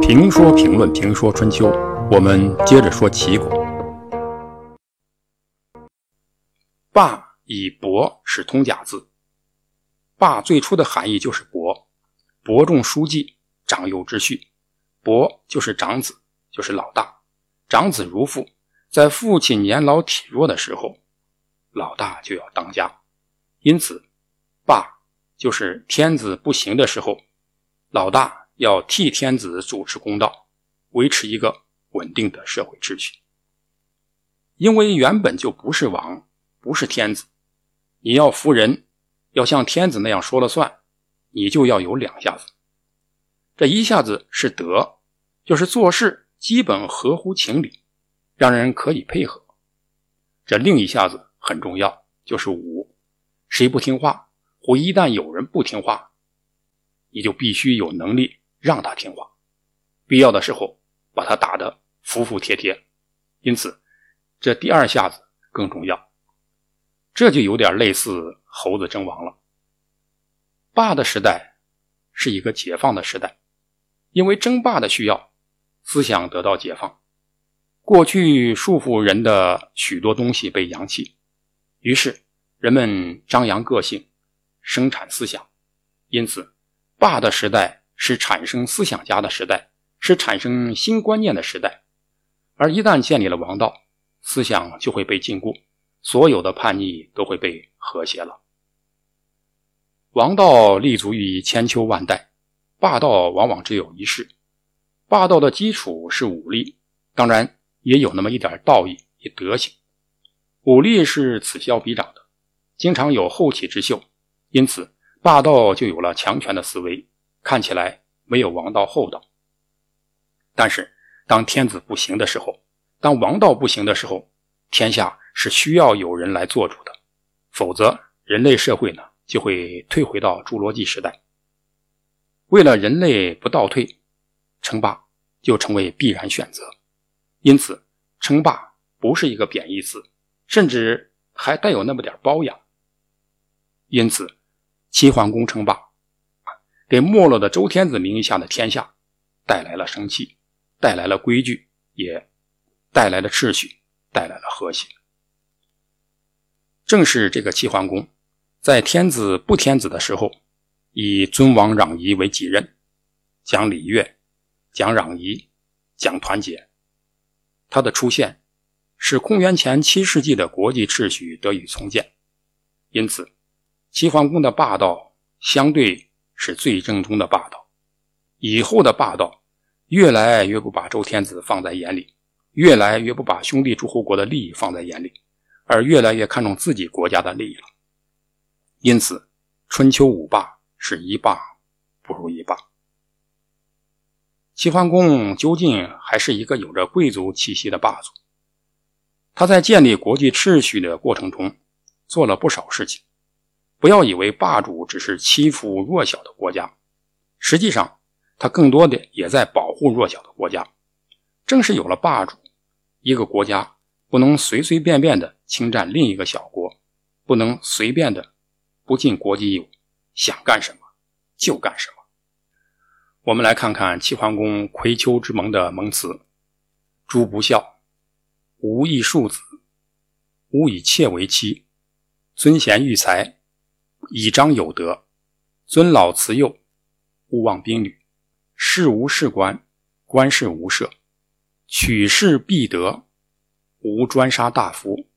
评说评论评说春秋，我们接着说齐国。霸以伯是通假字，霸最初的含义就是伯，伯仲叔季，长幼之序。伯就是长子，就是老大。长子如父，在父亲年老体弱的时候，老大就要当家。因此，霸就是天子不行的时候，老大。要替天子主持公道，维持一个稳定的社会秩序。因为原本就不是王，不是天子，你要服人，要像天子那样说了算，你就要有两下子。这一下子是德，就是做事基本合乎情理，让人可以配合。这另一下子很重要，就是武，谁不听话，或一旦有人不听话，你就必须有能力。让他听话，必要的时候把他打得服服帖帖。因此，这第二下子更重要。这就有点类似猴子争王了。霸的时代是一个解放的时代，因为争霸的需要，思想得到解放。过去束缚人的许多东西被扬弃，于是人们张扬个性，生产思想。因此，霸的时代。是产生思想家的时代，是产生新观念的时代。而一旦建立了王道，思想就会被禁锢，所有的叛逆都会被和谐了。王道立足于千秋万代，霸道往往只有一世。霸道的基础是武力，当然也有那么一点道义与德行。武力是此消彼长的，经常有后起之秀，因此霸道就有了强权的思维。看起来没有王道厚道，但是当天子不行的时候，当王道不行的时候，天下是需要有人来做主的，否则人类社会呢就会退回到侏罗纪时代。为了人类不倒退，称霸就成为必然选择。因此，称霸不是一个贬义词，甚至还带有那么点包养。因此，齐桓公称霸。给没落的周天子名义下的天下带来了生气，带来了规矩，也带来了秩序，带来了和谐。正是这个齐桓公，在天子不天子的时候，以尊王攘夷为己任，讲礼乐，讲攘夷，讲团结。他的出现，使公元前七世纪的国际秩序得以重建。因此，齐桓公的霸道相对。是最正宗的霸道，以后的霸道越来越不把周天子放在眼里，越来越不把兄弟诸侯国的利益放在眼里，而越来越看重自己国家的利益了。因此，春秋五霸是一霸不如一霸。齐桓公究竟还是一个有着贵族气息的霸主，他在建立国际秩序的过程中做了不少事情。不要以为霸主只是欺负弱小的国家，实际上他更多的也在保护弱小的国家。正是有了霸主，一个国家不能随随便便的侵占另一个小国，不能随便的不尽国际义务，想干什么就干什么。我们来看看齐桓公葵丘之盟的盟词：“诸不孝，无义庶子，吾以妾为妻，尊贤育才。”以彰有德，尊老慈幼，勿忘兵旅。事无事官，官事无赦。取士必得，无专杀大夫，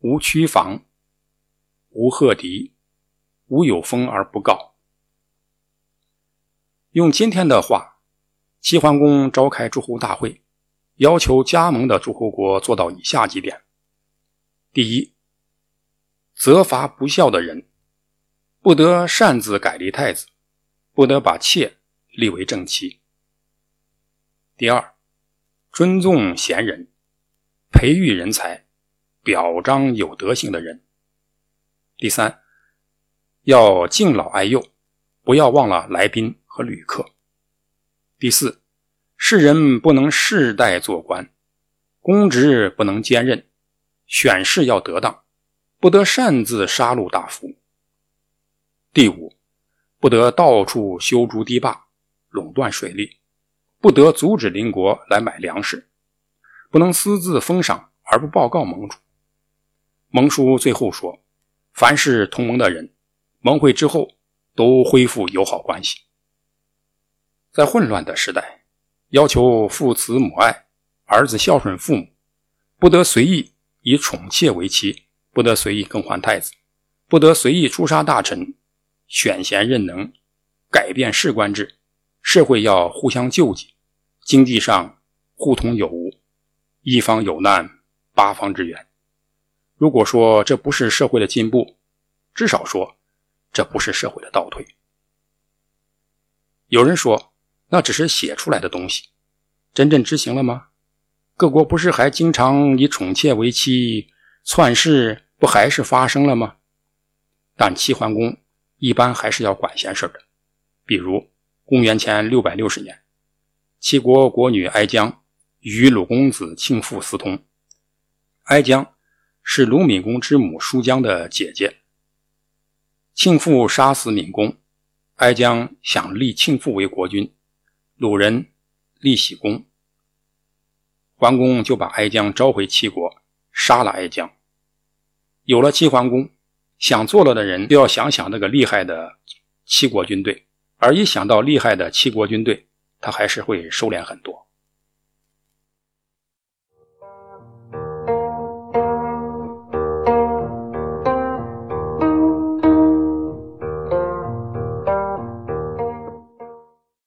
无屈防，无贺敌，无有封而不告。用今天的话，齐桓公召开诸侯大会，要求加盟的诸侯国做到以下几点：第一，责罚不孝的人。不得擅自改立太子，不得把妾立为正妻。第二，尊重贤人，培育人才，表彰有德行的人。第三，要敬老爱幼，不要忘了来宾和旅客。第四，世人不能世代做官，公职不能兼任，选事要得当，不得擅自杀戮大夫。第五，不得到处修筑堤坝，垄断水利，不得阻止邻国来买粮食，不能私自封赏而不报告盟主。盟书最后说，凡是同盟的人，盟会之后都恢复友好关系。在混乱的时代，要求父慈母爱，儿子孝顺父母，不得随意以宠妾为妻，不得随意更换太子，不得随意诛杀大臣，选贤任能，改变士官制，社会要互相救济，经济上互通有无，一方有难，八方支援。如果说这不是社会的进步，至少说这不是社会的倒退。有人说。那只是写出来的东西，真正执行了吗？各国不是还经常以宠妾为妻，篡世不还是发生了吗？但齐桓公一般还是要管闲事的。比如公元前六百六十年，齐国国女哀姜与鲁公子庆父私通。哀姜是鲁闵公之母叔姜的姐姐。庆父杀死闵公，哀姜想立庆父为国君。鲁人立喜公，桓公就把哀姜召回齐国，杀了哀姜。有了齐桓公，想做了的人就要想想那个厉害的七国军队，而一想到厉害的七国军队，他还是会收敛很多。